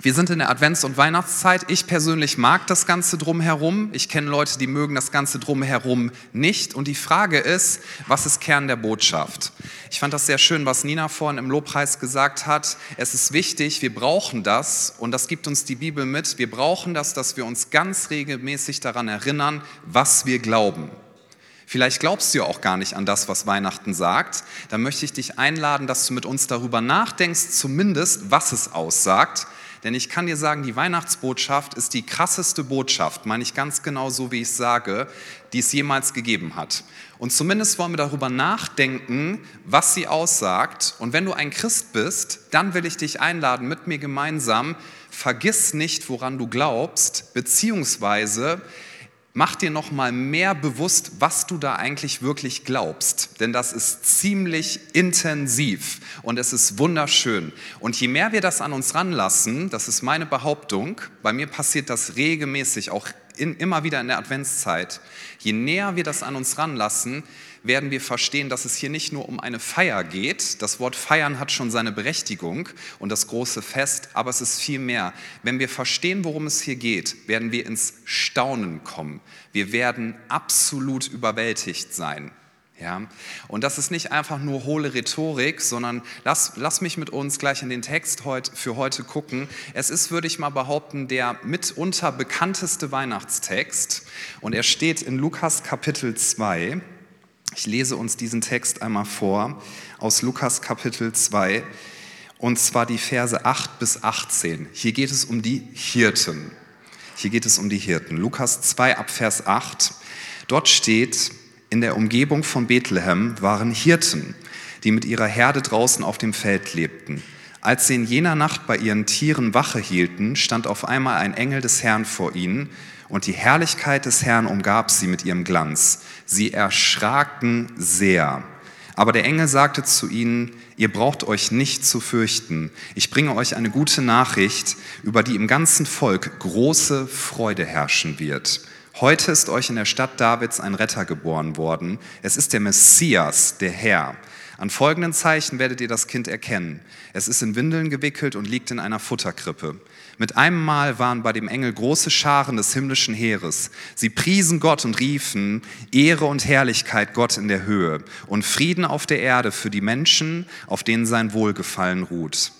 Wir sind in der Advents- und Weihnachtszeit. Ich persönlich mag das Ganze drumherum. Ich kenne Leute, die mögen das Ganze drumherum nicht. Und die Frage ist, was ist Kern der Botschaft? Ich fand das sehr schön, was Nina vorhin im Lobpreis gesagt hat. Es ist wichtig, wir brauchen das und das gibt uns die Bibel mit. Wir brauchen das, dass wir uns ganz regelmäßig daran erinnern, was wir glauben. Vielleicht glaubst du ja auch gar nicht an das, was Weihnachten sagt. Dann möchte ich dich einladen, dass du mit uns darüber nachdenkst, zumindest was es aussagt denn ich kann dir sagen, die Weihnachtsbotschaft ist die krasseste Botschaft, meine ich ganz genau so, wie ich sage, die es jemals gegeben hat. Und zumindest wollen wir darüber nachdenken, was sie aussagt. Und wenn du ein Christ bist, dann will ich dich einladen, mit mir gemeinsam, vergiss nicht, woran du glaubst, beziehungsweise mach dir noch mal mehr bewusst, was du da eigentlich wirklich glaubst, denn das ist ziemlich intensiv und es ist wunderschön. Und je mehr wir das an uns ranlassen, das ist meine Behauptung, bei mir passiert das regelmäßig, auch in, immer wieder in der Adventszeit, je näher wir das an uns ranlassen, werden wir verstehen, dass es hier nicht nur um eine Feier geht. Das Wort feiern hat schon seine Berechtigung und das große Fest, aber es ist viel mehr. Wenn wir verstehen, worum es hier geht, werden wir ins Staunen kommen. Wir werden absolut überwältigt sein. Ja? Und das ist nicht einfach nur hohle Rhetorik, sondern lass, lass mich mit uns gleich in den Text heut, für heute gucken. Es ist, würde ich mal behaupten, der mitunter bekannteste Weihnachtstext und er steht in Lukas Kapitel 2. Ich lese uns diesen Text einmal vor aus Lukas Kapitel 2 und zwar die Verse 8 bis 18. Hier geht es um die Hirten. Hier geht es um die Hirten. Lukas 2 ab Vers 8. Dort steht, in der Umgebung von Bethlehem waren Hirten, die mit ihrer Herde draußen auf dem Feld lebten. Als sie in jener Nacht bei ihren Tieren Wache hielten, stand auf einmal ein Engel des Herrn vor ihnen und die Herrlichkeit des Herrn umgab sie mit ihrem Glanz. Sie erschraken sehr. Aber der Engel sagte zu ihnen, ihr braucht euch nicht zu fürchten. Ich bringe euch eine gute Nachricht, über die im ganzen Volk große Freude herrschen wird. Heute ist euch in der Stadt Davids ein Retter geboren worden. Es ist der Messias, der Herr. An folgenden Zeichen werdet ihr das Kind erkennen. Es ist in Windeln gewickelt und liegt in einer Futterkrippe. Mit einem Mal waren bei dem Engel große Scharen des himmlischen Heeres. Sie priesen Gott und riefen, Ehre und Herrlichkeit Gott in der Höhe und Frieden auf der Erde für die Menschen, auf denen sein Wohlgefallen ruht.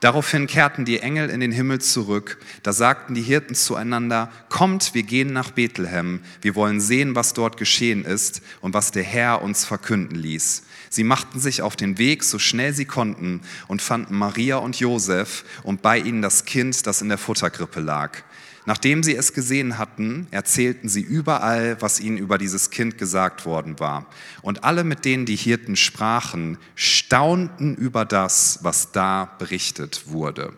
Daraufhin kehrten die Engel in den Himmel zurück. Da sagten die Hirten zueinander, kommt, wir gehen nach Bethlehem. Wir wollen sehen, was dort geschehen ist und was der Herr uns verkünden ließ. Sie machten sich auf den Weg, so schnell sie konnten, und fanden Maria und Josef und bei ihnen das Kind, das in der Futtergrippe lag. Nachdem sie es gesehen hatten, erzählten sie überall, was ihnen über dieses Kind gesagt worden war. Und alle, mit denen die Hirten sprachen, staunten über das, was da berichtet wurde.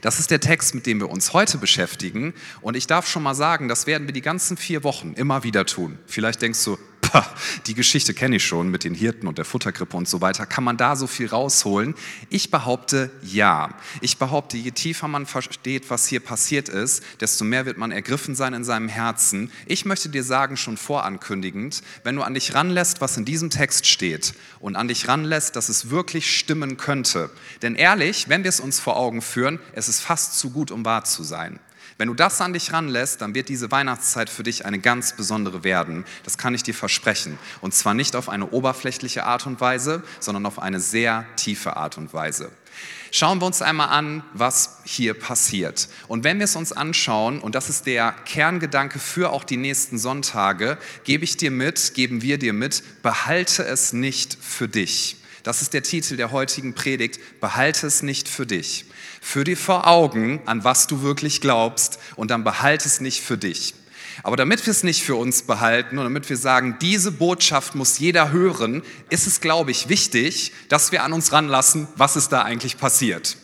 Das ist der Text, mit dem wir uns heute beschäftigen. Und ich darf schon mal sagen, das werden wir die ganzen vier Wochen immer wieder tun. Vielleicht denkst du, die Geschichte kenne ich schon mit den Hirten und der Futtergrippe und so weiter. Kann man da so viel rausholen? Ich behaupte ja. Ich behaupte, je tiefer man versteht, was hier passiert ist, desto mehr wird man ergriffen sein in seinem Herzen. Ich möchte dir sagen, schon vorankündigend, wenn du an dich ranlässt, was in diesem Text steht und an dich ranlässt, dass es wirklich stimmen könnte. Denn ehrlich, wenn wir es uns vor Augen führen, es ist fast zu gut, um wahr zu sein. Wenn du das an dich ranlässt, dann wird diese Weihnachtszeit für dich eine ganz besondere werden. Das kann ich dir versprechen. Und zwar nicht auf eine oberflächliche Art und Weise, sondern auf eine sehr tiefe Art und Weise. Schauen wir uns einmal an, was hier passiert. Und wenn wir es uns anschauen, und das ist der Kerngedanke für auch die nächsten Sonntage, gebe ich dir mit, geben wir dir mit, behalte es nicht für dich. Das ist der Titel der heutigen Predigt, behalte es nicht für dich. Führ dir vor Augen, an was du wirklich glaubst und dann behalte es nicht für dich. Aber damit wir es nicht für uns behalten und damit wir sagen, diese Botschaft muss jeder hören, ist es, glaube ich, wichtig, dass wir an uns ranlassen, was ist da eigentlich passiert.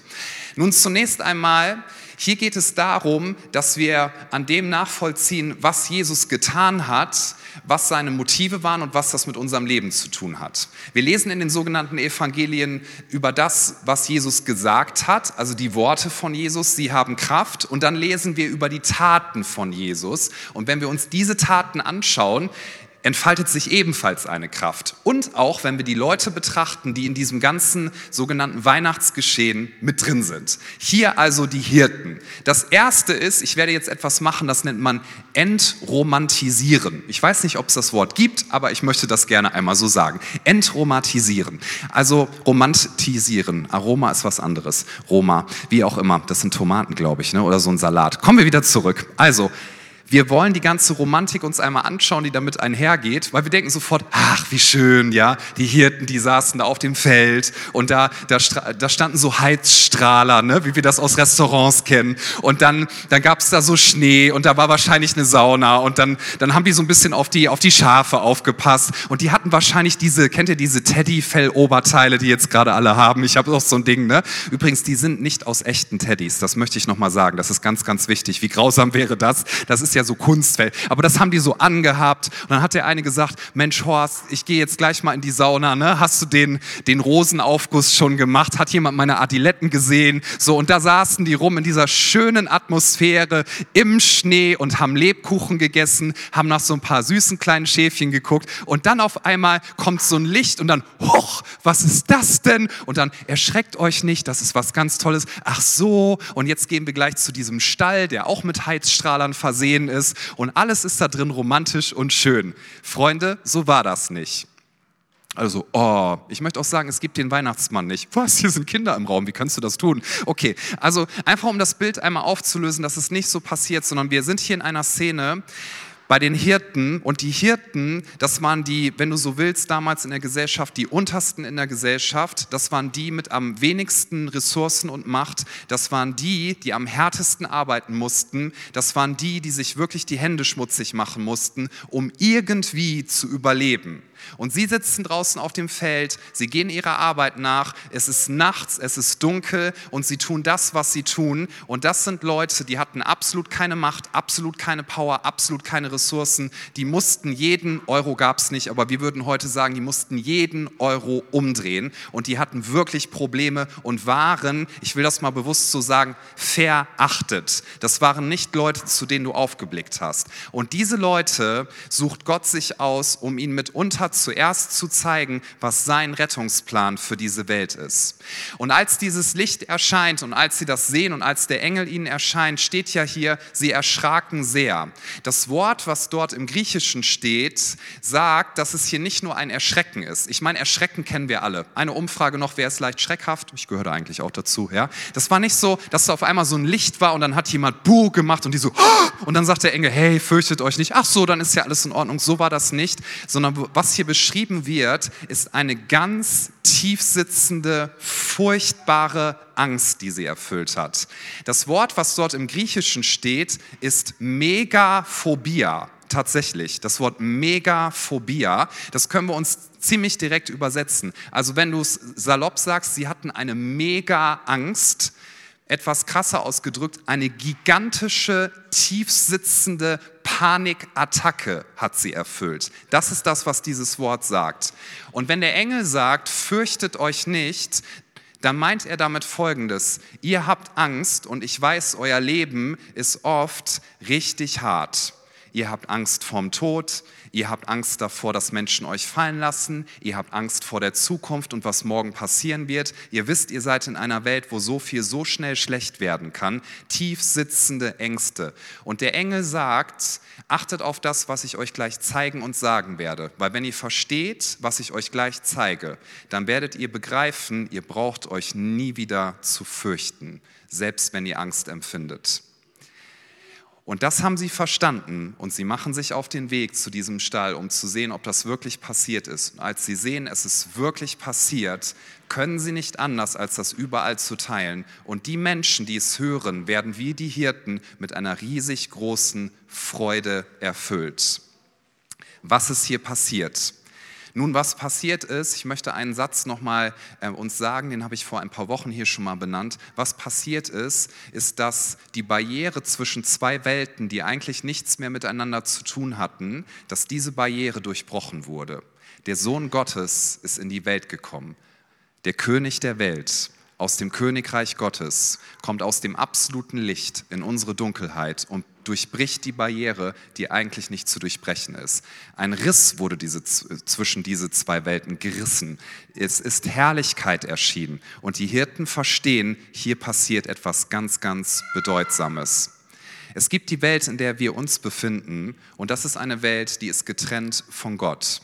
Nun zunächst einmal hier geht es darum, dass wir an dem nachvollziehen, was Jesus getan hat, was seine Motive waren und was das mit unserem Leben zu tun hat. Wir lesen in den sogenannten Evangelien über das, was Jesus gesagt hat, also die Worte von Jesus, sie haben Kraft. Und dann lesen wir über die Taten von Jesus. Und wenn wir uns diese Taten anschauen, entfaltet sich ebenfalls eine Kraft. Und auch wenn wir die Leute betrachten, die in diesem ganzen sogenannten Weihnachtsgeschehen mit drin sind. Hier also die Hirten. Das erste ist, ich werde jetzt etwas machen, das nennt man entromantisieren. Ich weiß nicht, ob es das Wort gibt, aber ich möchte das gerne einmal so sagen. Entromantisieren. Also romantisieren. Aroma ist was anderes. Roma, wie auch immer. Das sind Tomaten, glaube ich, ne? oder so ein Salat. Kommen wir wieder zurück. Also, wir wollen die ganze Romantik uns einmal anschauen, die damit einhergeht, weil wir denken sofort, ach, wie schön, ja, die Hirten, die saßen da auf dem Feld und da, da, da standen so Heizstrahler, ne, wie wir das aus Restaurants kennen und dann, dann gab es da so Schnee und da war wahrscheinlich eine Sauna und dann, dann haben die so ein bisschen auf die, auf die Schafe aufgepasst und die hatten wahrscheinlich diese, kennt ihr diese Teddyfell-Oberteile, die jetzt gerade alle haben? Ich habe auch so ein Ding, ne? Übrigens, die sind nicht aus echten Teddys, das möchte ich nochmal sagen, das ist ganz, ganz wichtig. Wie grausam wäre das? Das ist ja ja so Kunstfell. Aber das haben die so angehabt. Und dann hat der eine gesagt, Mensch Horst, ich gehe jetzt gleich mal in die Sauna. Ne? Hast du den, den Rosenaufguss schon gemacht? Hat jemand meine Adiletten gesehen? So, und da saßen die rum in dieser schönen Atmosphäre im Schnee und haben Lebkuchen gegessen, haben nach so ein paar süßen kleinen Schäfchen geguckt. Und dann auf einmal kommt so ein Licht und dann, hoch, was ist das denn? Und dann erschreckt euch nicht, das ist was ganz Tolles. Ach so, und jetzt gehen wir gleich zu diesem Stall, der auch mit Heizstrahlern versehen ist und alles ist da drin romantisch und schön. Freunde, so war das nicht. Also, oh, ich möchte auch sagen, es gibt den Weihnachtsmann nicht. Was, hier sind Kinder im Raum, wie kannst du das tun? Okay, also einfach um das Bild einmal aufzulösen, dass es nicht so passiert, sondern wir sind hier in einer Szene, bei den Hirten. Und die Hirten, das waren die, wenn du so willst, damals in der Gesellschaft, die untersten in der Gesellschaft. Das waren die mit am wenigsten Ressourcen und Macht. Das waren die, die am härtesten arbeiten mussten. Das waren die, die sich wirklich die Hände schmutzig machen mussten, um irgendwie zu überleben. Und sie sitzen draußen auf dem Feld, sie gehen ihrer Arbeit nach, es ist nachts, es ist dunkel und sie tun das, was sie tun. Und das sind Leute, die hatten absolut keine Macht, absolut keine Power, absolut keine Ressourcen. Die mussten jeden Euro gab es nicht, aber wir würden heute sagen, die mussten jeden Euro umdrehen. Und die hatten wirklich Probleme und waren, ich will das mal bewusst so sagen, verachtet. Das waren nicht Leute, zu denen du aufgeblickt hast. Und diese Leute sucht Gott sich aus, um ihnen mit unter zuerst zu zeigen, was sein Rettungsplan für diese Welt ist. Und als dieses Licht erscheint und als sie das sehen und als der Engel ihnen erscheint, steht ja hier, sie erschraken sehr. Das Wort, was dort im Griechischen steht, sagt, dass es hier nicht nur ein Erschrecken ist. Ich meine, Erschrecken kennen wir alle. Eine Umfrage noch, wer ist leicht schreckhaft? Ich gehöre eigentlich auch dazu. Ja? Das war nicht so, dass da auf einmal so ein Licht war und dann hat jemand Buh gemacht und die so, und dann sagt der Engel, hey, fürchtet euch nicht. Ach so, dann ist ja alles in Ordnung. So war das nicht, sondern was hier hier beschrieben wird, ist eine ganz tiefsitzende, furchtbare Angst, die sie erfüllt hat. Das Wort, was dort im Griechischen steht, ist Megaphobia. Tatsächlich, das Wort Megaphobia, das können wir uns ziemlich direkt übersetzen. Also wenn du es salopp sagst, sie hatten eine Mega-Angst, etwas krasser ausgedrückt, eine gigantische, tiefsitzende Panikattacke hat sie erfüllt. Das ist das, was dieses Wort sagt. Und wenn der Engel sagt, fürchtet euch nicht, dann meint er damit Folgendes. Ihr habt Angst und ich weiß, euer Leben ist oft richtig hart. Ihr habt Angst vorm Tod, Ihr habt Angst davor, dass Menschen euch fallen lassen. Ihr habt Angst vor der Zukunft und was morgen passieren wird. Ihr wisst, ihr seid in einer Welt, wo so viel so schnell schlecht werden kann. Tief sitzende Ängste. Und der Engel sagt, achtet auf das, was ich euch gleich zeigen und sagen werde. Weil wenn ihr versteht, was ich euch gleich zeige, dann werdet ihr begreifen, ihr braucht euch nie wieder zu fürchten, selbst wenn ihr Angst empfindet. Und das haben sie verstanden und sie machen sich auf den Weg zu diesem Stall, um zu sehen, ob das wirklich passiert ist. Und als sie sehen, es ist wirklich passiert, können sie nicht anders, als das überall zu teilen. Und die Menschen, die es hören, werden wie die Hirten mit einer riesig großen Freude erfüllt. Was ist hier passiert? Nun, was passiert ist, ich möchte einen Satz nochmal äh, uns sagen, den habe ich vor ein paar Wochen hier schon mal benannt. Was passiert ist, ist, dass die Barriere zwischen zwei Welten, die eigentlich nichts mehr miteinander zu tun hatten, dass diese Barriere durchbrochen wurde. Der Sohn Gottes ist in die Welt gekommen, der König der Welt. Aus dem Königreich Gottes, kommt aus dem absoluten Licht in unsere Dunkelheit und durchbricht die Barriere, die eigentlich nicht zu durchbrechen ist. Ein Riss wurde diese, zwischen diese zwei Welten gerissen. Es ist Herrlichkeit erschienen und die Hirten verstehen, hier passiert etwas ganz, ganz Bedeutsames. Es gibt die Welt, in der wir uns befinden und das ist eine Welt, die ist getrennt von Gott.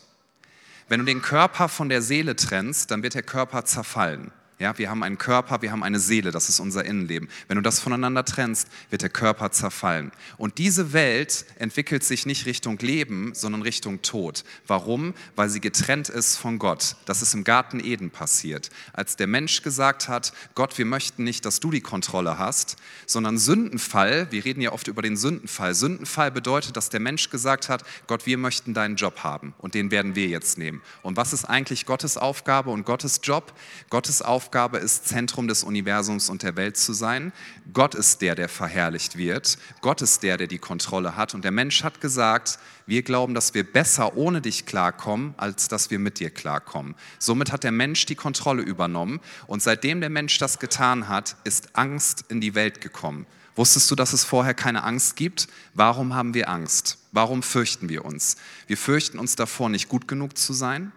Wenn du den Körper von der Seele trennst, dann wird der Körper zerfallen. Ja, wir haben einen Körper, wir haben eine Seele, das ist unser Innenleben. Wenn du das voneinander trennst, wird der Körper zerfallen. Und diese Welt entwickelt sich nicht Richtung Leben, sondern Richtung Tod. Warum? Weil sie getrennt ist von Gott. Das ist im Garten Eden passiert. Als der Mensch gesagt hat, Gott, wir möchten nicht, dass du die Kontrolle hast, sondern Sündenfall, wir reden ja oft über den Sündenfall. Sündenfall bedeutet, dass der Mensch gesagt hat, Gott, wir möchten deinen Job haben und den werden wir jetzt nehmen. Und was ist eigentlich Gottes Aufgabe und Gottes Job? Gottes Aufgabe Aufgabe ist, Zentrum des Universums und der Welt zu sein. Gott ist der, der verherrlicht wird. Gott ist der, der die Kontrolle hat. Und der Mensch hat gesagt, wir glauben, dass wir besser ohne dich klarkommen, als dass wir mit dir klarkommen. Somit hat der Mensch die Kontrolle übernommen. Und seitdem der Mensch das getan hat, ist Angst in die Welt gekommen. Wusstest du, dass es vorher keine Angst gibt? Warum haben wir Angst? Warum fürchten wir uns? Wir fürchten uns davor, nicht gut genug zu sein.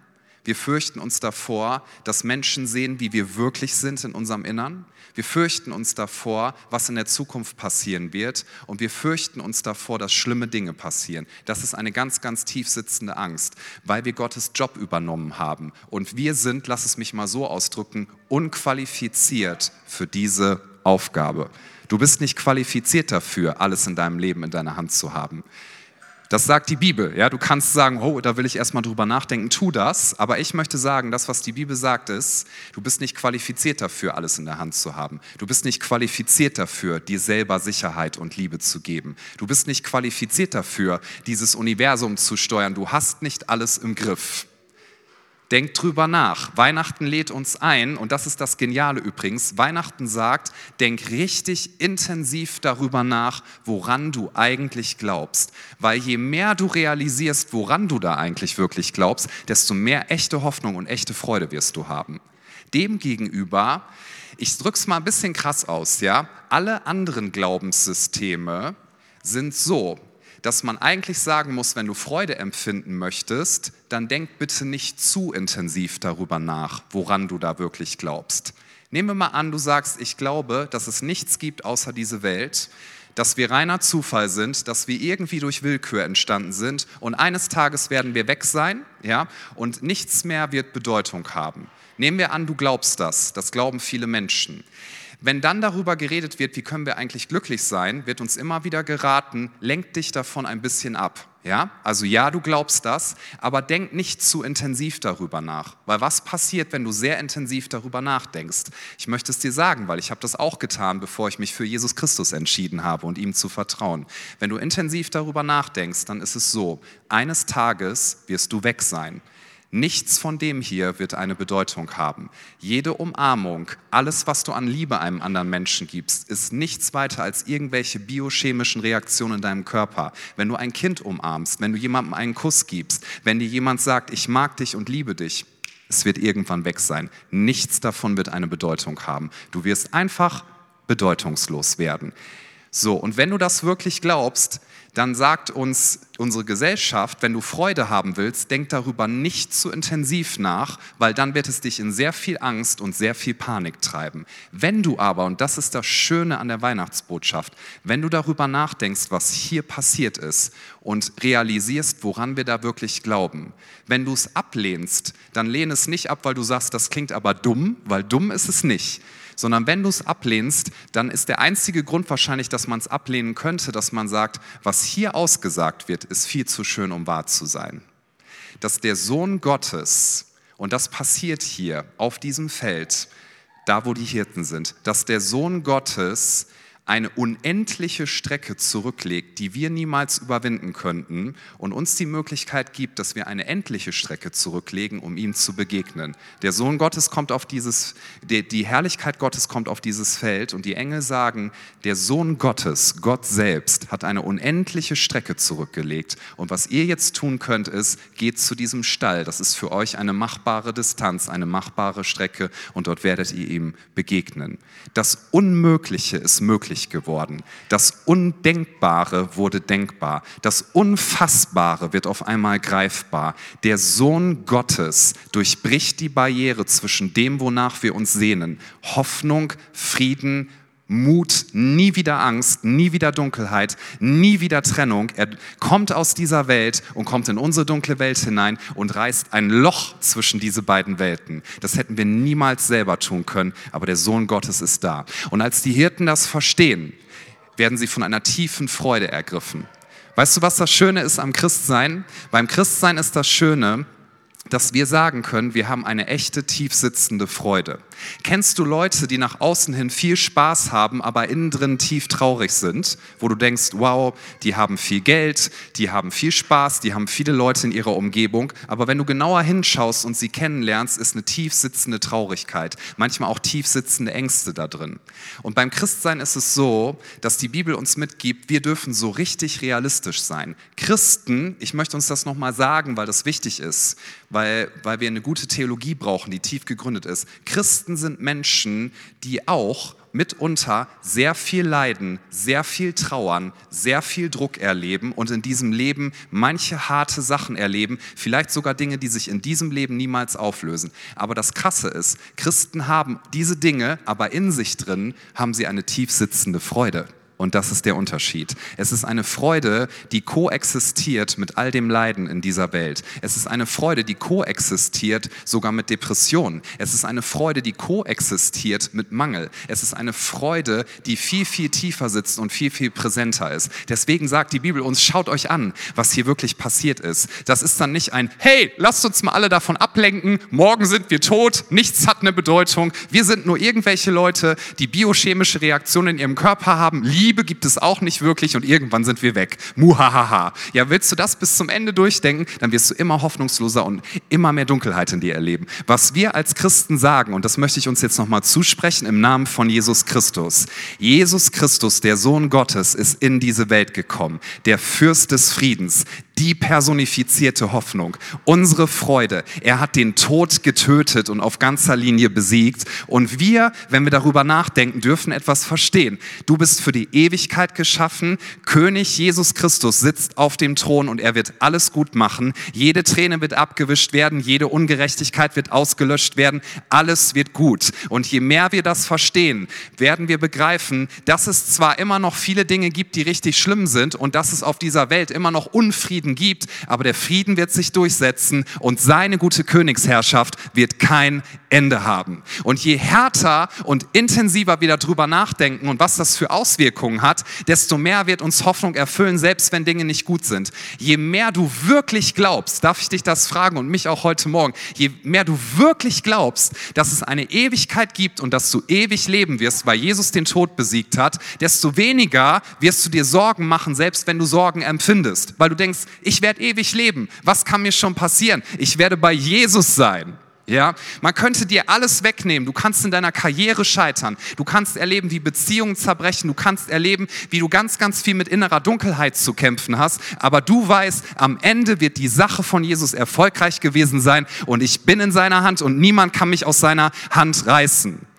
Wir fürchten uns davor, dass Menschen sehen, wie wir wirklich sind in unserem Innern. Wir fürchten uns davor, was in der Zukunft passieren wird. Und wir fürchten uns davor, dass schlimme Dinge passieren. Das ist eine ganz, ganz tief sitzende Angst, weil wir Gottes Job übernommen haben. Und wir sind, lass es mich mal so ausdrücken, unqualifiziert für diese Aufgabe. Du bist nicht qualifiziert dafür, alles in deinem Leben in deiner Hand zu haben. Das sagt die Bibel. Ja, du kannst sagen, oh, da will ich erstmal drüber nachdenken, tu das. Aber ich möchte sagen, das, was die Bibel sagt, ist, du bist nicht qualifiziert dafür, alles in der Hand zu haben. Du bist nicht qualifiziert dafür, dir selber Sicherheit und Liebe zu geben. Du bist nicht qualifiziert dafür, dieses Universum zu steuern. Du hast nicht alles im Griff. Denk drüber nach. Weihnachten lädt uns ein, und das ist das Geniale übrigens. Weihnachten sagt, denk richtig intensiv darüber nach, woran du eigentlich glaubst. Weil je mehr du realisierst, woran du da eigentlich wirklich glaubst, desto mehr echte Hoffnung und echte Freude wirst du haben. Demgegenüber, ich drück's mal ein bisschen krass aus, ja, alle anderen Glaubenssysteme sind so, dass man eigentlich sagen muss, wenn du Freude empfinden möchtest, dann denk bitte nicht zu intensiv darüber nach, woran du da wirklich glaubst. Nehmen wir mal an, du sagst, ich glaube, dass es nichts gibt außer diese Welt, dass wir reiner Zufall sind, dass wir irgendwie durch Willkür entstanden sind und eines Tages werden wir weg sein, ja, und nichts mehr wird Bedeutung haben. Nehmen wir an, du glaubst das, das glauben viele Menschen. Wenn dann darüber geredet wird, wie können wir eigentlich glücklich sein, wird uns immer wieder geraten, lenk dich davon ein bisschen ab. Ja, also ja, du glaubst das, aber denk nicht zu intensiv darüber nach, weil was passiert, wenn du sehr intensiv darüber nachdenkst? Ich möchte es dir sagen, weil ich habe das auch getan, bevor ich mich für Jesus Christus entschieden habe und ihm zu vertrauen. Wenn du intensiv darüber nachdenkst, dann ist es so, eines Tages wirst du weg sein. Nichts von dem hier wird eine Bedeutung haben. Jede Umarmung, alles, was du an Liebe einem anderen Menschen gibst, ist nichts weiter als irgendwelche biochemischen Reaktionen in deinem Körper. Wenn du ein Kind umarmst, wenn du jemandem einen Kuss gibst, wenn dir jemand sagt, ich mag dich und liebe dich, es wird irgendwann weg sein. Nichts davon wird eine Bedeutung haben. Du wirst einfach bedeutungslos werden. So, und wenn du das wirklich glaubst, dann sagt uns unsere Gesellschaft, wenn du Freude haben willst, denk darüber nicht zu intensiv nach, weil dann wird es dich in sehr viel Angst und sehr viel Panik treiben. Wenn du aber, und das ist das Schöne an der Weihnachtsbotschaft, wenn du darüber nachdenkst, was hier passiert ist und realisierst, woran wir da wirklich glauben, wenn du es ablehnst, dann lehne es nicht ab, weil du sagst, das klingt aber dumm, weil dumm ist es nicht sondern wenn du es ablehnst, dann ist der einzige Grund wahrscheinlich, dass man es ablehnen könnte, dass man sagt, was hier ausgesagt wird, ist viel zu schön, um wahr zu sein. Dass der Sohn Gottes, und das passiert hier auf diesem Feld, da wo die Hirten sind, dass der Sohn Gottes eine unendliche Strecke zurücklegt, die wir niemals überwinden könnten und uns die Möglichkeit gibt, dass wir eine endliche Strecke zurücklegen, um ihm zu begegnen. Der Sohn Gottes kommt auf dieses, die Herrlichkeit Gottes kommt auf dieses Feld und die Engel sagen, der Sohn Gottes, Gott selbst, hat eine unendliche Strecke zurückgelegt und was ihr jetzt tun könnt, ist, geht zu diesem Stall. Das ist für euch eine machbare Distanz, eine machbare Strecke und dort werdet ihr ihm begegnen. Das Unmögliche ist möglich geworden. Das Undenkbare wurde denkbar. Das Unfassbare wird auf einmal greifbar. Der Sohn Gottes durchbricht die Barriere zwischen dem, wonach wir uns sehnen. Hoffnung, Frieden, Mut, nie wieder Angst, nie wieder Dunkelheit, nie wieder Trennung. Er kommt aus dieser Welt und kommt in unsere dunkle Welt hinein und reißt ein Loch zwischen diese beiden Welten. Das hätten wir niemals selber tun können, aber der Sohn Gottes ist da. Und als die Hirten das verstehen, werden sie von einer tiefen Freude ergriffen. Weißt du, was das Schöne ist am Christsein? Beim Christsein ist das Schöne, dass wir sagen können, wir haben eine echte, tiefsitzende Freude. Kennst du Leute, die nach außen hin viel Spaß haben, aber innen drin tief traurig sind, wo du denkst, wow, die haben viel Geld, die haben viel Spaß, die haben viele Leute in ihrer Umgebung, aber wenn du genauer hinschaust und sie kennenlernst, ist eine tief sitzende Traurigkeit, manchmal auch tief sitzende Ängste da drin. Und beim Christsein ist es so, dass die Bibel uns mitgibt, wir dürfen so richtig realistisch sein. Christen, ich möchte uns das nochmal sagen, weil das wichtig ist, weil, weil wir eine gute Theologie brauchen, die tief gegründet ist. Christen sind Menschen, die auch mitunter sehr viel leiden, sehr viel trauern, sehr viel Druck erleben und in diesem Leben manche harte Sachen erleben, vielleicht sogar Dinge, die sich in diesem Leben niemals auflösen. Aber das Krasse ist, Christen haben diese Dinge, aber in sich drin haben sie eine tief sitzende Freude. Und das ist der Unterschied. Es ist eine Freude, die koexistiert mit all dem Leiden in dieser Welt. Es ist eine Freude, die koexistiert sogar mit Depressionen. Es ist eine Freude, die koexistiert mit Mangel. Es ist eine Freude, die viel, viel tiefer sitzt und viel, viel präsenter ist. Deswegen sagt die Bibel uns, schaut euch an, was hier wirklich passiert ist. Das ist dann nicht ein, hey, lasst uns mal alle davon ablenken, morgen sind wir tot, nichts hat eine Bedeutung, wir sind nur irgendwelche Leute, die biochemische Reaktionen in ihrem Körper haben, lieben Liebe gibt es auch nicht wirklich und irgendwann sind wir weg. Muhahaha. Ja, willst du das bis zum Ende durchdenken, dann wirst du immer hoffnungsloser und immer mehr Dunkelheit in dir erleben. Was wir als Christen sagen, und das möchte ich uns jetzt nochmal zusprechen im Namen von Jesus Christus. Jesus Christus, der Sohn Gottes, ist in diese Welt gekommen, der Fürst des Friedens, die personifizierte Hoffnung, unsere Freude. Er hat den Tod getötet und auf ganzer Linie besiegt. Und wir, wenn wir darüber nachdenken, dürfen etwas verstehen. Du bist für die Ewigkeit geschaffen. König Jesus Christus sitzt auf dem Thron und er wird alles gut machen. Jede Träne wird abgewischt werden, jede Ungerechtigkeit wird ausgelöscht werden. Alles wird gut. Und je mehr wir das verstehen, werden wir begreifen, dass es zwar immer noch viele Dinge gibt, die richtig schlimm sind und dass es auf dieser Welt immer noch Unfrieden Frieden gibt, aber der Frieden wird sich durchsetzen und seine gute Königsherrschaft wird kein Ende haben. Und je härter und intensiver wir darüber nachdenken und was das für Auswirkungen hat, desto mehr wird uns Hoffnung erfüllen, selbst wenn Dinge nicht gut sind. Je mehr du wirklich glaubst, darf ich dich das fragen und mich auch heute Morgen, je mehr du wirklich glaubst, dass es eine Ewigkeit gibt und dass du ewig leben wirst, weil Jesus den Tod besiegt hat, desto weniger wirst du dir Sorgen machen, selbst wenn du Sorgen empfindest, weil du denkst, ich werde ewig leben. Was kann mir schon passieren? Ich werde bei Jesus sein. Ja, man könnte dir alles wegnehmen. Du kannst in deiner Karriere scheitern. Du kannst erleben, wie Beziehungen zerbrechen. Du kannst erleben, wie du ganz, ganz viel mit innerer Dunkelheit zu kämpfen hast. Aber du weißt, am Ende wird die Sache von Jesus erfolgreich gewesen sein und ich bin in seiner Hand und niemand kann mich aus seiner Hand reißen.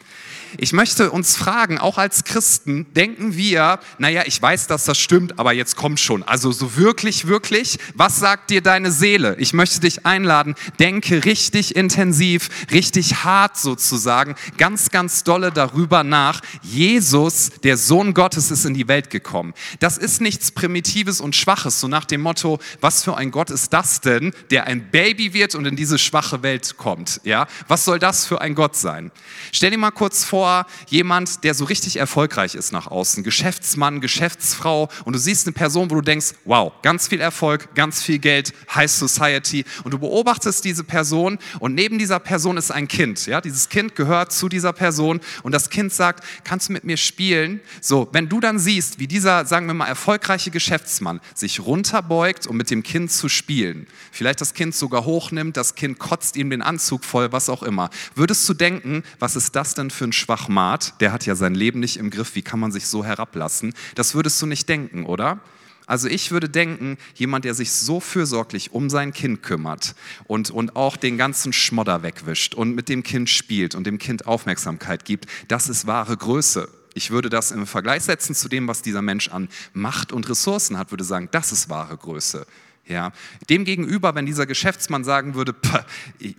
Ich möchte uns fragen, auch als Christen, denken wir, naja, ich weiß, dass das stimmt, aber jetzt kommt schon. Also so wirklich, wirklich, was sagt dir deine Seele? Ich möchte dich einladen, denke richtig intensiv, richtig hart sozusagen, ganz, ganz dolle darüber nach. Jesus, der Sohn Gottes, ist in die Welt gekommen. Das ist nichts Primitives und Schwaches, so nach dem Motto, was für ein Gott ist das denn, der ein Baby wird und in diese schwache Welt kommt? Ja, was soll das für ein Gott sein? Stell dir mal kurz vor, vor, jemand, der so richtig erfolgreich ist nach außen, Geschäftsmann, Geschäftsfrau. Und du siehst eine Person, wo du denkst, wow, ganz viel Erfolg, ganz viel Geld, High Society. Und du beobachtest diese Person und neben dieser Person ist ein Kind, ja, dieses Kind gehört zu dieser Person und das Kind sagt, kannst du mit mir spielen? So, wenn du dann siehst, wie dieser, sagen wir mal, erfolgreiche Geschäftsmann sich runterbeugt, um mit dem Kind zu spielen, vielleicht das Kind sogar hochnimmt, das Kind kotzt ihm den Anzug voll, was auch immer, würdest du denken, was ist das denn für ein Schwachmat? Der hat ja sein Leben nicht im Griff, wie kann man sich so herablassen? Das würdest du nicht denken, oder? Also ich würde denken, jemand, der sich so fürsorglich um sein Kind kümmert und, und auch den ganzen Schmodder wegwischt und mit dem Kind spielt und dem Kind Aufmerksamkeit gibt, das ist wahre Größe. Ich würde das im Vergleich setzen zu dem, was dieser Mensch an Macht und Ressourcen hat, würde sagen, das ist wahre Größe. Ja. Demgegenüber, wenn dieser Geschäftsmann sagen würde,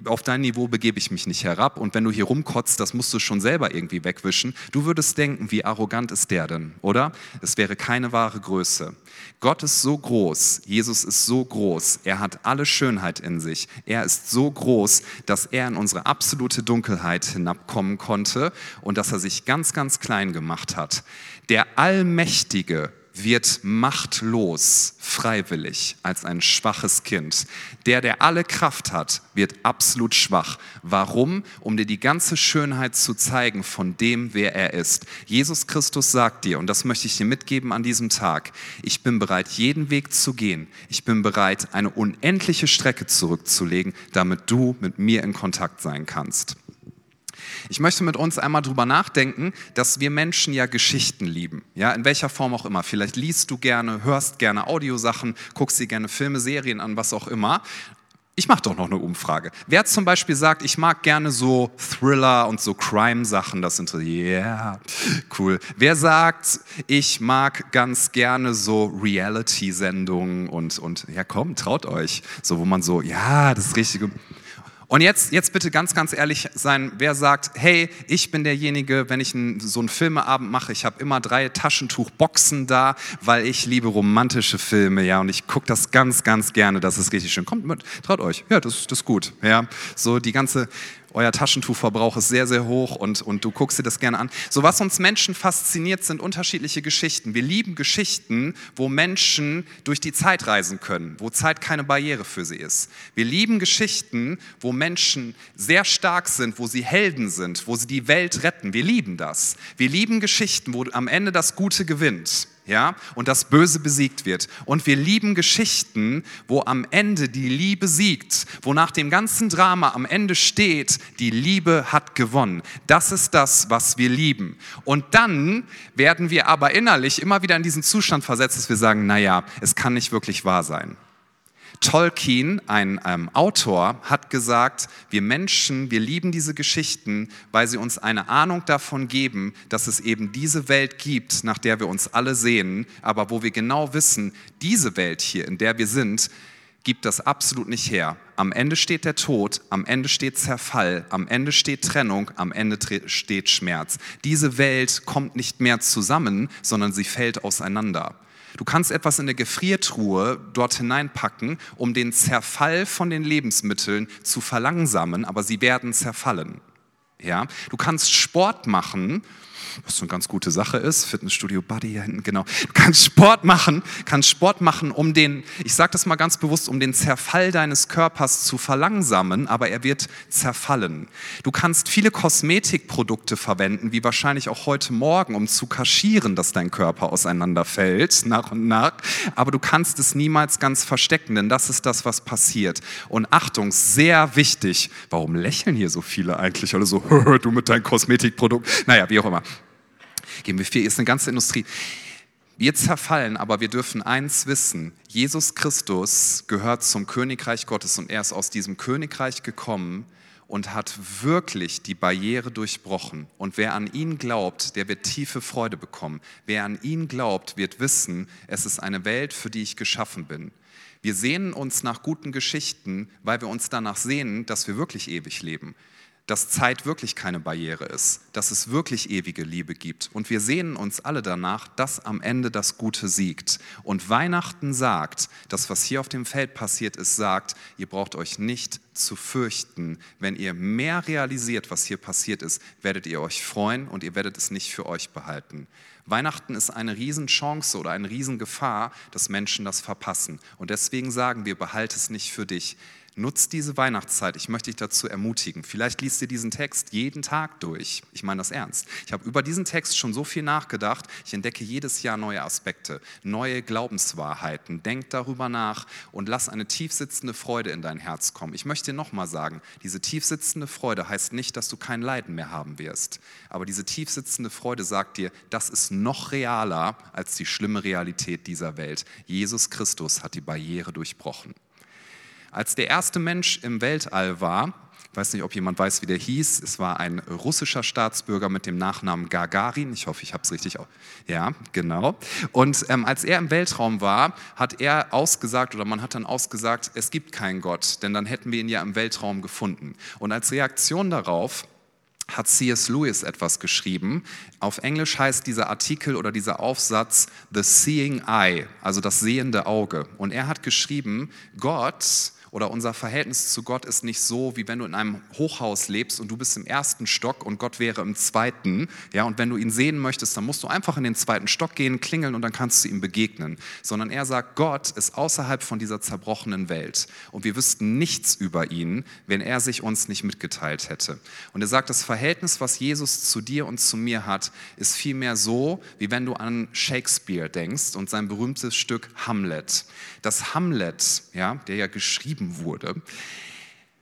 auf dein Niveau begebe ich mich nicht herab und wenn du hier rumkotzt, das musst du schon selber irgendwie wegwischen, du würdest denken, wie arrogant ist der denn, oder? Es wäre keine wahre Größe. Gott ist so groß, Jesus ist so groß, er hat alle Schönheit in sich, er ist so groß, dass er in unsere absolute Dunkelheit hinabkommen konnte und dass er sich ganz, ganz klein gemacht hat. Der Allmächtige wird machtlos freiwillig als ein schwaches Kind. Der, der alle Kraft hat, wird absolut schwach. Warum? Um dir die ganze Schönheit zu zeigen von dem, wer er ist. Jesus Christus sagt dir, und das möchte ich dir mitgeben an diesem Tag, ich bin bereit, jeden Weg zu gehen. Ich bin bereit, eine unendliche Strecke zurückzulegen, damit du mit mir in Kontakt sein kannst. Ich möchte mit uns einmal drüber nachdenken, dass wir Menschen ja Geschichten lieben. Ja, in welcher Form auch immer. Vielleicht liest du gerne, hörst gerne Audiosachen, guckst dir gerne Filme, Serien an, was auch immer. Ich mache doch noch eine Umfrage. Wer zum Beispiel sagt, ich mag gerne so Thriller und so Crime-Sachen, das sind yeah, cool. Wer sagt, ich mag ganz gerne so Reality-Sendungen und, und ja komm, traut euch, so wo man so, ja, das ist Richtige. Und jetzt, jetzt bitte ganz, ganz ehrlich sein, wer sagt, hey, ich bin derjenige, wenn ich einen, so einen Filmeabend mache, ich habe immer drei Taschentuchboxen da, weil ich liebe romantische Filme, ja, und ich gucke das ganz, ganz gerne, das ist richtig schön. Kommt mit, traut euch, ja, das, das ist gut, ja. So die ganze, euer Taschentuchverbrauch ist sehr, sehr hoch und, und du guckst dir das gerne an. So was uns Menschen fasziniert, sind unterschiedliche Geschichten. Wir lieben Geschichten, wo Menschen durch die Zeit reisen können, wo Zeit keine Barriere für sie ist. Wir lieben Geschichten, wo Menschen sehr stark sind, wo sie Helden sind, wo sie die Welt retten. Wir lieben das. Wir lieben Geschichten, wo am Ende das Gute gewinnt ja, und das Böse besiegt wird. Und wir lieben Geschichten, wo am Ende die Liebe siegt, wo nach dem ganzen Drama am Ende steht, die Liebe hat gewonnen. Das ist das, was wir lieben. Und dann werden wir aber innerlich immer wieder in diesen Zustand versetzt, dass wir sagen, naja, es kann nicht wirklich wahr sein. Tolkien, ein ähm, Autor, hat gesagt, wir Menschen, wir lieben diese Geschichten, weil sie uns eine Ahnung davon geben, dass es eben diese Welt gibt, nach der wir uns alle sehen, aber wo wir genau wissen, diese Welt hier, in der wir sind, gibt das absolut nicht her. Am Ende steht der Tod, am Ende steht Zerfall, am Ende steht Trennung, am Ende steht Schmerz. Diese Welt kommt nicht mehr zusammen, sondern sie fällt auseinander. Du kannst etwas in der Gefriertruhe dort hineinpacken, um den Zerfall von den Lebensmitteln zu verlangsamen, aber sie werden zerfallen. Ja? Du kannst Sport machen was so eine ganz gute Sache ist. Fitnessstudio Buddy hier hinten, genau. Du kannst Sport machen, kannst Sport machen, um den, ich sage das mal ganz bewusst, um den Zerfall deines Körpers zu verlangsamen, aber er wird zerfallen. Du kannst viele Kosmetikprodukte verwenden, wie wahrscheinlich auch heute Morgen, um zu kaschieren, dass dein Körper auseinanderfällt, nach und nach. Aber du kannst es niemals ganz verstecken, denn das ist das, was passiert. Und Achtung, sehr wichtig, warum lächeln hier so viele eigentlich? Alle so, du mit deinem Kosmetikprodukt. Naja, wie auch immer. GMW4 ist eine ganze Industrie. Wir zerfallen, aber wir dürfen eins wissen. Jesus Christus gehört zum Königreich Gottes und er ist aus diesem Königreich gekommen und hat wirklich die Barriere durchbrochen. Und wer an ihn glaubt, der wird tiefe Freude bekommen. Wer an ihn glaubt, wird wissen, es ist eine Welt, für die ich geschaffen bin. Wir sehnen uns nach guten Geschichten, weil wir uns danach sehnen, dass wir wirklich ewig leben. Dass Zeit wirklich keine Barriere ist, dass es wirklich ewige Liebe gibt. Und wir sehnen uns alle danach, dass am Ende das Gute siegt. Und Weihnachten sagt, das, was hier auf dem Feld passiert ist, sagt, ihr braucht euch nicht zu fürchten. Wenn ihr mehr realisiert, was hier passiert ist, werdet ihr euch freuen und ihr werdet es nicht für euch behalten. Weihnachten ist eine Riesenchance oder eine Riesengefahr, dass Menschen das verpassen. Und deswegen sagen wir, behalte es nicht für dich. Nutz diese Weihnachtszeit. Ich möchte dich dazu ermutigen. Vielleicht liest ihr diesen Text jeden Tag durch. Ich meine das ernst. Ich habe über diesen Text schon so viel nachgedacht. Ich entdecke jedes Jahr neue Aspekte, neue Glaubenswahrheiten. Denk darüber nach und lass eine tiefsitzende Freude in dein Herz kommen. Ich möchte dir nochmal sagen, diese tiefsitzende Freude heißt nicht, dass du kein Leiden mehr haben wirst. Aber diese tiefsitzende Freude sagt dir, das ist noch realer als die schlimme Realität dieser Welt. Jesus Christus hat die Barriere durchbrochen. Als der erste Mensch im Weltall war, ich weiß nicht, ob jemand weiß, wie der hieß. Es war ein russischer Staatsbürger mit dem Nachnamen Gagarin. Ich hoffe, ich habe es richtig. Ja, genau. Und ähm, als er im Weltraum war, hat er ausgesagt oder man hat dann ausgesagt, es gibt keinen Gott, denn dann hätten wir ihn ja im Weltraum gefunden. Und als Reaktion darauf hat C.S. Lewis etwas geschrieben. Auf Englisch heißt dieser Artikel oder dieser Aufsatz The Seeing Eye, also das sehende Auge. Und er hat geschrieben, Gott oder unser Verhältnis zu Gott ist nicht so, wie wenn du in einem Hochhaus lebst und du bist im ersten Stock und Gott wäre im zweiten. Ja, und wenn du ihn sehen möchtest, dann musst du einfach in den zweiten Stock gehen, klingeln und dann kannst du ihm begegnen. Sondern er sagt, Gott ist außerhalb von dieser zerbrochenen Welt und wir wüssten nichts über ihn, wenn er sich uns nicht mitgeteilt hätte. Und er sagt, das Verhältnis, was Jesus zu dir und zu mir hat, ist vielmehr so, wie wenn du an Shakespeare denkst und sein berühmtes Stück Hamlet. Das Hamlet, ja, der ja geschrieben geschrieben wurde,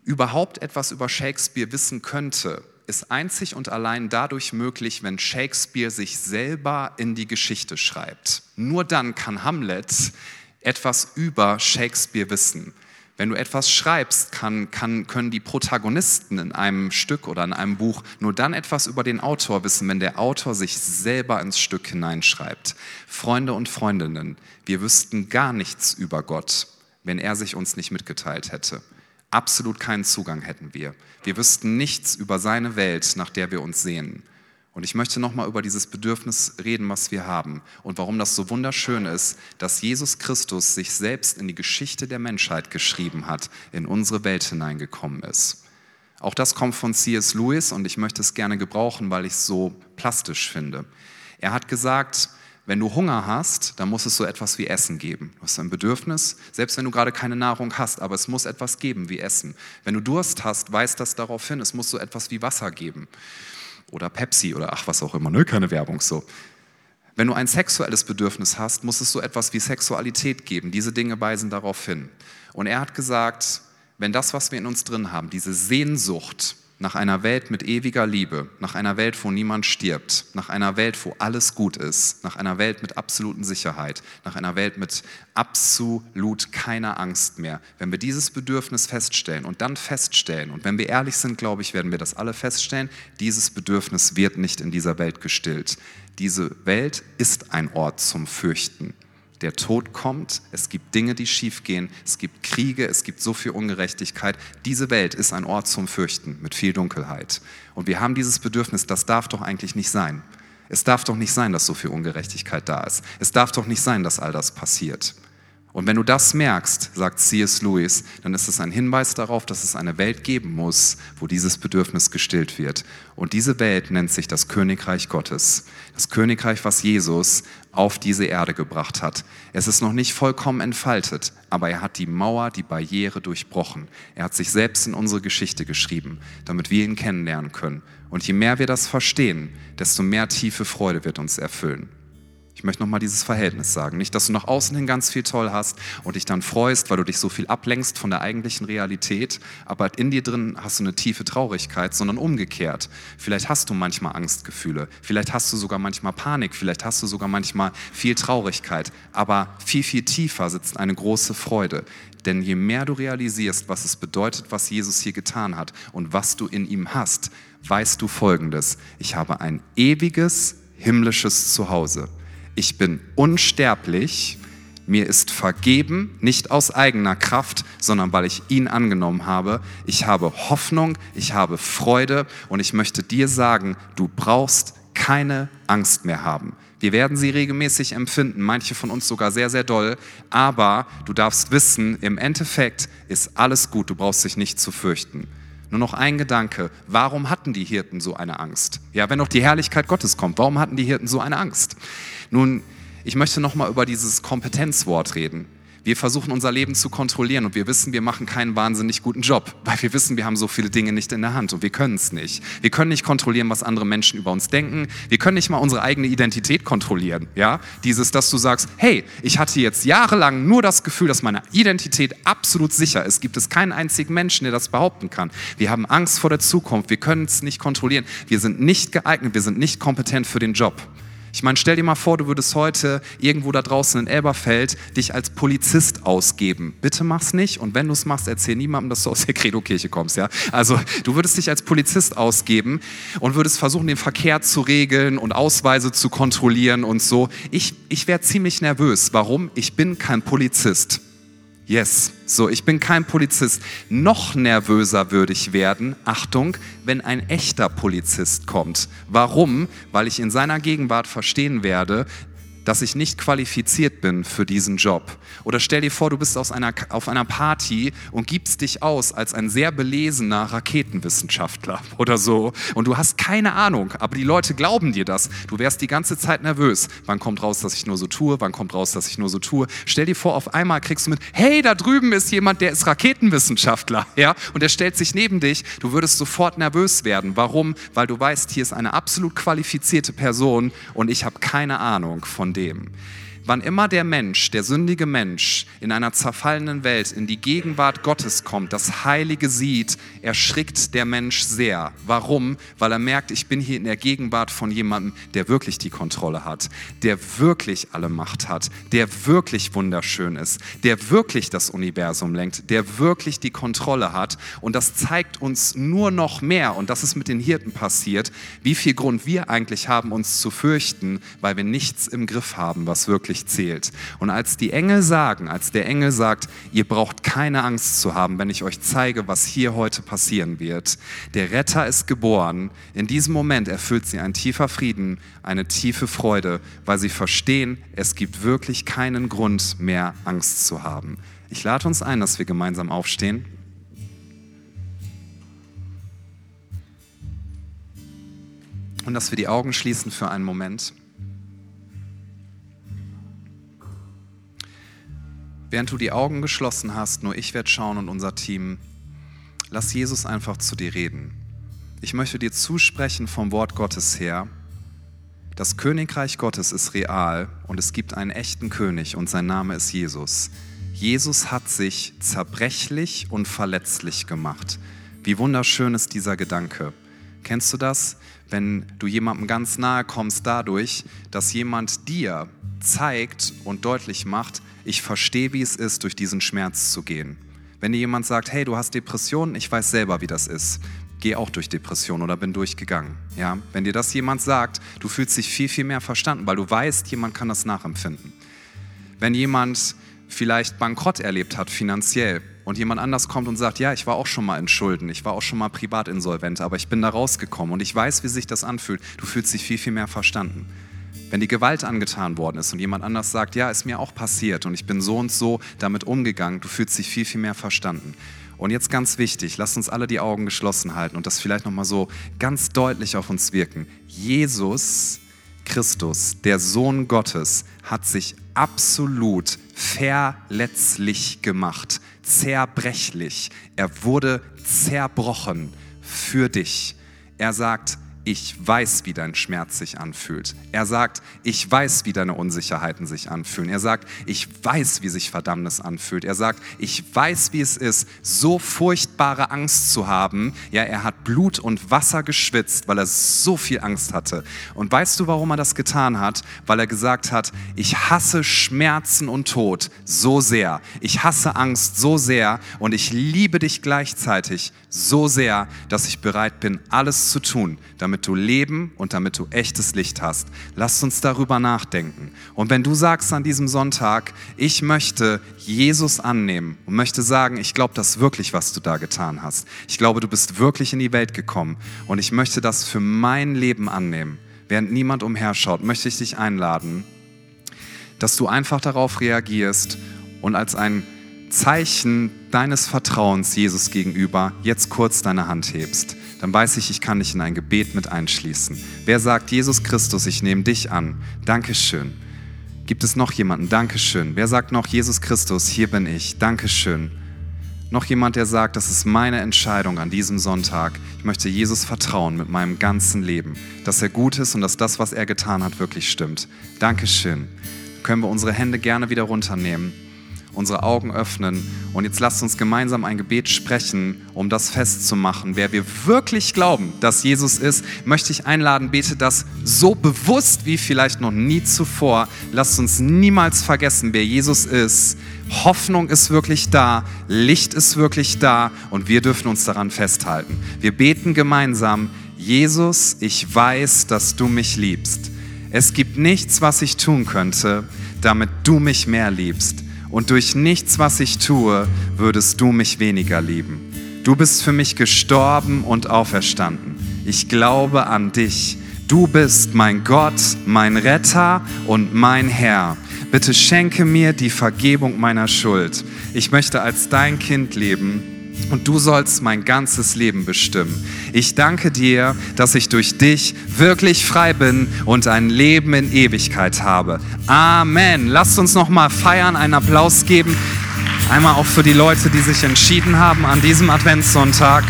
überhaupt etwas über Shakespeare wissen könnte, ist einzig und allein dadurch möglich, wenn Shakespeare sich selber in die Geschichte schreibt. Nur dann kann Hamlet etwas über Shakespeare wissen. Wenn du etwas schreibst, kann, kann, können die Protagonisten in einem Stück oder in einem Buch nur dann etwas über den Autor wissen, wenn der Autor sich selber ins Stück hineinschreibt. Freunde und Freundinnen, wir wüssten gar nichts über Gott, wenn er sich uns nicht mitgeteilt hätte. Absolut keinen Zugang hätten wir. Wir wüssten nichts über seine Welt, nach der wir uns sehnen. Und ich möchte nochmal über dieses Bedürfnis reden, was wir haben und warum das so wunderschön ist, dass Jesus Christus sich selbst in die Geschichte der Menschheit geschrieben hat, in unsere Welt hineingekommen ist. Auch das kommt von C.S. Lewis und ich möchte es gerne gebrauchen, weil ich es so plastisch finde. Er hat gesagt, wenn du Hunger hast, dann muss es so etwas wie Essen geben. Du hast ein Bedürfnis, selbst wenn du gerade keine Nahrung hast, aber es muss etwas geben wie Essen. Wenn du Durst hast, weist das darauf hin, es muss so etwas wie Wasser geben. Oder Pepsi oder ach, was auch immer, ne? keine Werbung so. Wenn du ein sexuelles Bedürfnis hast, muss es so etwas wie Sexualität geben. Diese Dinge weisen darauf hin. Und er hat gesagt, wenn das, was wir in uns drin haben, diese Sehnsucht, nach einer Welt mit ewiger Liebe, nach einer Welt, wo niemand stirbt, nach einer Welt, wo alles gut ist, nach einer Welt mit absoluten Sicherheit, nach einer Welt mit absolut keiner Angst mehr. Wenn wir dieses Bedürfnis feststellen und dann feststellen, und wenn wir ehrlich sind, glaube ich, werden wir das alle feststellen, dieses Bedürfnis wird nicht in dieser Welt gestillt. Diese Welt ist ein Ort zum Fürchten der Tod kommt, es gibt Dinge, die schiefgehen, es gibt Kriege, es gibt so viel Ungerechtigkeit. Diese Welt ist ein Ort zum Fürchten mit viel Dunkelheit. Und wir haben dieses Bedürfnis, das darf doch eigentlich nicht sein. Es darf doch nicht sein, dass so viel Ungerechtigkeit da ist. Es darf doch nicht sein, dass all das passiert. Und wenn du das merkst, sagt C.S. Lewis, dann ist es ein Hinweis darauf, dass es eine Welt geben muss, wo dieses Bedürfnis gestillt wird. Und diese Welt nennt sich das Königreich Gottes. Das Königreich, was Jesus auf diese Erde gebracht hat. Es ist noch nicht vollkommen entfaltet, aber er hat die Mauer, die Barriere durchbrochen. Er hat sich selbst in unsere Geschichte geschrieben, damit wir ihn kennenlernen können. Und je mehr wir das verstehen, desto mehr tiefe Freude wird uns erfüllen. Ich möchte nochmal dieses Verhältnis sagen. Nicht, dass du nach außen hin ganz viel toll hast und dich dann freust, weil du dich so viel ablenkst von der eigentlichen Realität, aber in dir drin hast du eine tiefe Traurigkeit, sondern umgekehrt. Vielleicht hast du manchmal Angstgefühle, vielleicht hast du sogar manchmal Panik, vielleicht hast du sogar manchmal viel Traurigkeit, aber viel, viel tiefer sitzt eine große Freude. Denn je mehr du realisierst, was es bedeutet, was Jesus hier getan hat und was du in ihm hast, weißt du Folgendes. Ich habe ein ewiges himmlisches Zuhause. Ich bin unsterblich Mir ist vergeben, nicht aus eigener Kraft, sondern weil ich ihn angenommen habe. Ich habe Hoffnung, ich habe Freude und ich möchte dir sagen, du brauchst keine Angst mehr haben. Wir werden sie regelmäßig empfinden, manche von uns sogar sehr, sehr doll, aber du darfst wissen, im Endeffekt ist alles gut, du brauchst dich nicht zu fürchten. Nur noch ein Gedanke, warum hatten die Hirten so eine Angst? Ja, wenn doch die Herrlichkeit Gottes kommt, warum hatten die Hirten so eine Angst? Nun, ich möchte noch mal über dieses Kompetenzwort reden. Wir versuchen unser Leben zu kontrollieren und wir wissen, wir machen keinen wahnsinnig guten Job, weil wir wissen, wir haben so viele Dinge nicht in der Hand und wir können es nicht. Wir können nicht kontrollieren, was andere Menschen über uns denken. Wir können nicht mal unsere eigene Identität kontrollieren. Ja, dieses, dass du sagst, hey, ich hatte jetzt jahrelang nur das Gefühl, dass meine Identität absolut sicher ist. Gibt es keinen einzigen Menschen, der das behaupten kann. Wir haben Angst vor der Zukunft. Wir können es nicht kontrollieren. Wir sind nicht geeignet. Wir sind nicht kompetent für den Job. Ich meine, stell dir mal vor, du würdest heute irgendwo da draußen in Elberfeld dich als Polizist ausgeben. Bitte mach's nicht und wenn du es machst, erzähl niemandem, dass du aus der Credo-Kirche kommst. Ja? Also du würdest dich als Polizist ausgeben und würdest versuchen, den Verkehr zu regeln und Ausweise zu kontrollieren und so. Ich, ich wäre ziemlich nervös. Warum? Ich bin kein Polizist. Yes, so, ich bin kein Polizist. Noch nervöser würde ich werden, Achtung, wenn ein echter Polizist kommt. Warum? Weil ich in seiner Gegenwart verstehen werde, dass ich nicht qualifiziert bin für diesen Job. Oder stell dir vor, du bist aus einer, auf einer Party und gibst dich aus als ein sehr belesener Raketenwissenschaftler oder so und du hast keine Ahnung, aber die Leute glauben dir das. Du wärst die ganze Zeit nervös. Wann kommt raus, dass ich nur so tue? Wann kommt raus, dass ich nur so tue? Stell dir vor, auf einmal kriegst du mit, hey, da drüben ist jemand, der ist Raketenwissenschaftler, ja, und der stellt sich neben dich. Du würdest sofort nervös werden. Warum? Weil du weißt, hier ist eine absolut qualifizierte Person und ich habe keine Ahnung von dem. Wann immer der Mensch, der sündige Mensch in einer zerfallenen Welt in die Gegenwart Gottes kommt, das Heilige sieht, erschrickt der Mensch sehr. Warum? Weil er merkt, ich bin hier in der Gegenwart von jemandem, der wirklich die Kontrolle hat, der wirklich alle Macht hat, der wirklich wunderschön ist, der wirklich das Universum lenkt, der wirklich die Kontrolle hat. Und das zeigt uns nur noch mehr, und das ist mit den Hirten passiert, wie viel Grund wir eigentlich haben, uns zu fürchten, weil wir nichts im Griff haben, was wirklich wirklich zählt. Und als die Engel sagen, als der Engel sagt, ihr braucht keine Angst zu haben, wenn ich euch zeige, was hier heute passieren wird. Der Retter ist geboren. In diesem Moment erfüllt sie ein tiefer Frieden, eine tiefe Freude, weil sie verstehen, es gibt wirklich keinen Grund mehr Angst zu haben. Ich lade uns ein, dass wir gemeinsam aufstehen. Und dass wir die Augen schließen für einen Moment. Während du die Augen geschlossen hast, nur ich werde schauen und unser Team, lass Jesus einfach zu dir reden. Ich möchte dir zusprechen vom Wort Gottes her, das Königreich Gottes ist real und es gibt einen echten König und sein Name ist Jesus. Jesus hat sich zerbrechlich und verletzlich gemacht. Wie wunderschön ist dieser Gedanke. Kennst du das? Wenn du jemandem ganz nahe kommst dadurch, dass jemand dir zeigt und deutlich macht, ich verstehe, wie es ist, durch diesen Schmerz zu gehen. Wenn dir jemand sagt, hey, du hast Depressionen, ich weiß selber, wie das ist. Geh auch durch Depression oder bin durchgegangen. Ja? Wenn dir das jemand sagt, du fühlst dich viel, viel mehr verstanden, weil du weißt, jemand kann das nachempfinden. Wenn jemand vielleicht Bankrott erlebt hat, finanziell, und jemand anders kommt und sagt, ja, ich war auch schon mal in Schulden, ich war auch schon mal privat insolvent, aber ich bin da rausgekommen und ich weiß, wie sich das anfühlt, du fühlst dich viel, viel mehr verstanden. Wenn die Gewalt angetan worden ist und jemand anders sagt, ja, ist mir auch passiert und ich bin so und so damit umgegangen, du fühlst dich viel, viel mehr verstanden. Und jetzt ganz wichtig, lasst uns alle die Augen geschlossen halten und das vielleicht nochmal so ganz deutlich auf uns wirken. Jesus Christus, der Sohn Gottes, hat sich absolut verletzlich gemacht, zerbrechlich. Er wurde zerbrochen für dich. Er sagt, ich weiß, wie dein Schmerz sich anfühlt. Er sagt, ich weiß, wie deine Unsicherheiten sich anfühlen. Er sagt, ich weiß, wie sich Verdammnis anfühlt. Er sagt, ich weiß, wie es ist, so furchtbare Angst zu haben. Ja, er hat Blut und Wasser geschwitzt, weil er so viel Angst hatte. Und weißt du, warum er das getan hat? Weil er gesagt hat, ich hasse Schmerzen und Tod so sehr. Ich hasse Angst so sehr und ich liebe dich gleichzeitig so sehr, dass ich bereit bin, alles zu tun, damit damit du Leben und damit du echtes Licht hast. Lasst uns darüber nachdenken. Und wenn du sagst an diesem Sonntag, ich möchte Jesus annehmen und möchte sagen, ich glaube das wirklich, was du da getan hast. Ich glaube, du bist wirklich in die Welt gekommen und ich möchte das für mein Leben annehmen. Während niemand umherschaut, möchte ich dich einladen, dass du einfach darauf reagierst und als ein Zeichen deines Vertrauens Jesus gegenüber jetzt kurz deine Hand hebst. Dann weiß ich, ich kann dich in ein Gebet mit einschließen. Wer sagt, Jesus Christus, ich nehme dich an? Dankeschön. Gibt es noch jemanden? Dankeschön. Wer sagt noch, Jesus Christus, hier bin ich? Dankeschön. Noch jemand, der sagt, das ist meine Entscheidung an diesem Sonntag. Ich möchte Jesus vertrauen mit meinem ganzen Leben, dass er gut ist und dass das, was er getan hat, wirklich stimmt. Dankeschön. Können wir unsere Hände gerne wieder runternehmen unsere Augen öffnen und jetzt lasst uns gemeinsam ein Gebet sprechen, um das festzumachen. Wer wir wirklich glauben, dass Jesus ist, möchte ich einladen, bete das so bewusst wie vielleicht noch nie zuvor. Lasst uns niemals vergessen, wer Jesus ist. Hoffnung ist wirklich da, Licht ist wirklich da und wir dürfen uns daran festhalten. Wir beten gemeinsam, Jesus, ich weiß, dass du mich liebst. Es gibt nichts, was ich tun könnte, damit du mich mehr liebst und durch nichts, was ich tue, würdest du mich weniger lieben. Du bist für mich gestorben und auferstanden. Ich glaube an dich. Du bist mein Gott, mein Retter und mein Herr. Bitte schenke mir die Vergebung meiner Schuld. Ich möchte als dein Kind leben und du sollst mein ganzes Leben bestimmen. Ich danke dir, dass ich durch dich wirklich frei bin und ein Leben in Ewigkeit habe. Amen. Lasst uns noch mal feiern, einen Applaus geben. Einmal auch für die Leute, die sich entschieden haben an diesem Adventssonntag.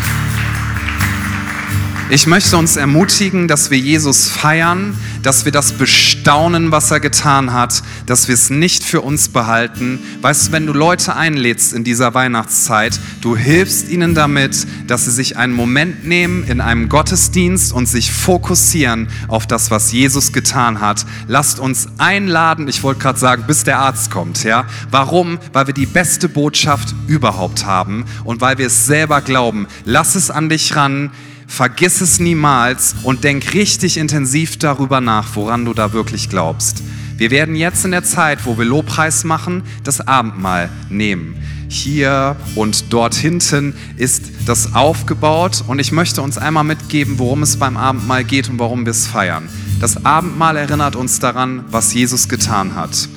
Ich möchte uns ermutigen, dass wir Jesus feiern, dass wir das bestaunen, was er getan hat, dass wir es nicht für uns behalten. Weißt du, wenn du Leute einlädst in dieser Weihnachtszeit, du hilfst ihnen damit, dass sie sich einen Moment nehmen in einem Gottesdienst und sich fokussieren auf das, was Jesus getan hat. Lasst uns einladen, ich wollte gerade sagen, bis der Arzt kommt, ja? Warum? Weil wir die beste Botschaft überhaupt haben und weil wir es selber glauben. Lass es an dich ran Vergiss es niemals und denk richtig intensiv darüber nach, woran du da wirklich glaubst. Wir werden jetzt in der Zeit, wo wir Lobpreis machen, das Abendmahl nehmen. Hier und dort hinten ist das aufgebaut und ich möchte uns einmal mitgeben, worum es beim Abendmahl geht und warum wir es feiern. Das Abendmahl erinnert uns daran, was Jesus getan hat.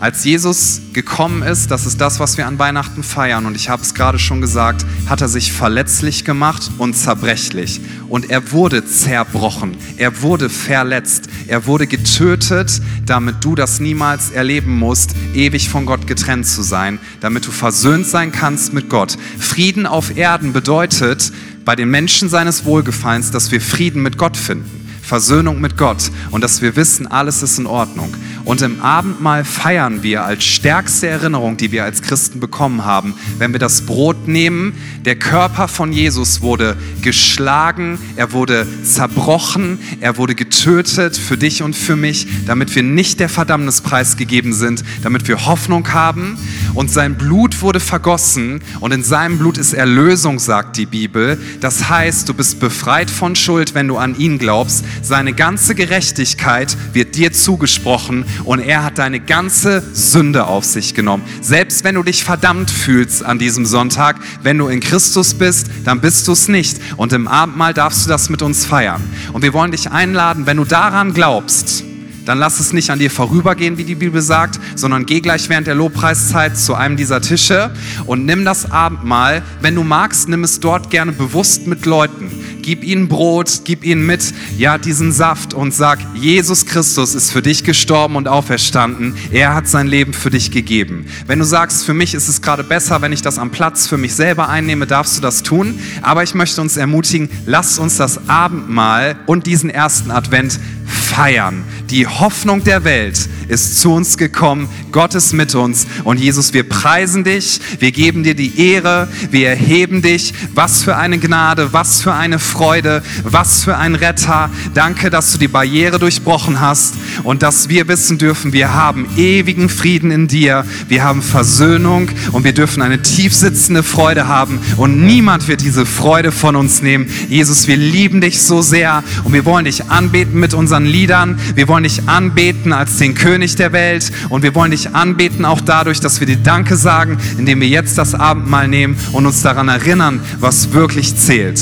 Als Jesus gekommen ist, das ist das, was wir an Weihnachten feiern, und ich habe es gerade schon gesagt, hat er sich verletzlich gemacht und zerbrechlich. Und er wurde zerbrochen, er wurde verletzt, er wurde getötet, damit du das niemals erleben musst, ewig von Gott getrennt zu sein, damit du versöhnt sein kannst mit Gott. Frieden auf Erden bedeutet bei den Menschen seines Wohlgefallens, dass wir Frieden mit Gott finden. Versöhnung mit Gott und dass wir wissen, alles ist in Ordnung. Und im Abendmahl feiern wir als stärkste Erinnerung, die wir als Christen bekommen haben, wenn wir das Brot nehmen. Der Körper von Jesus wurde geschlagen, er wurde zerbrochen, er wurde getötet für dich und für mich, damit wir nicht der Verdammnispreis gegeben sind, damit wir Hoffnung haben. Und sein Blut wurde vergossen und in seinem Blut ist Erlösung, sagt die Bibel. Das heißt, du bist befreit von Schuld, wenn du an ihn glaubst. Seine ganze Gerechtigkeit wird dir zugesprochen und er hat deine ganze Sünde auf sich genommen. Selbst wenn du dich verdammt fühlst an diesem Sonntag, wenn du in Christus bist, dann bist du es nicht. Und im Abendmahl darfst du das mit uns feiern. Und wir wollen dich einladen, wenn du daran glaubst, dann lass es nicht an dir vorübergehen, wie die Bibel sagt, sondern geh gleich während der Lobpreiszeit zu einem dieser Tische und nimm das Abendmahl. Wenn du magst, nimm es dort gerne bewusst mit Leuten. Gib ihnen Brot, gib ihnen mit, ja, diesen Saft und sag, Jesus Christus ist für dich gestorben und auferstanden. Er hat sein Leben für dich gegeben. Wenn du sagst, für mich ist es gerade besser, wenn ich das am Platz für mich selber einnehme, darfst du das tun. Aber ich möchte uns ermutigen, lasst uns das Abendmahl und diesen ersten Advent feiern. Die Hoffnung der Welt ist zu uns gekommen. Gott ist mit uns. Und Jesus, wir preisen dich, wir geben dir die Ehre, wir erheben dich. Was für eine Gnade, was für eine Freude Freude, was für ein Retter. Danke, dass du die Barriere durchbrochen hast und dass wir wissen dürfen, wir haben ewigen Frieden in dir, wir haben Versöhnung und wir dürfen eine tiefsitzende Freude haben und niemand wird diese Freude von uns nehmen. Jesus, wir lieben dich so sehr und wir wollen dich anbeten mit unseren Liedern, wir wollen dich anbeten als den König der Welt und wir wollen dich anbeten auch dadurch, dass wir dir Danke sagen, indem wir jetzt das Abendmahl nehmen und uns daran erinnern, was wirklich zählt.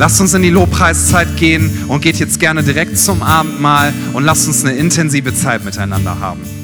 Lasst uns in die Lobpreiszeit gehen und geht jetzt gerne direkt zum Abendmahl und lasst uns eine intensive Zeit miteinander haben.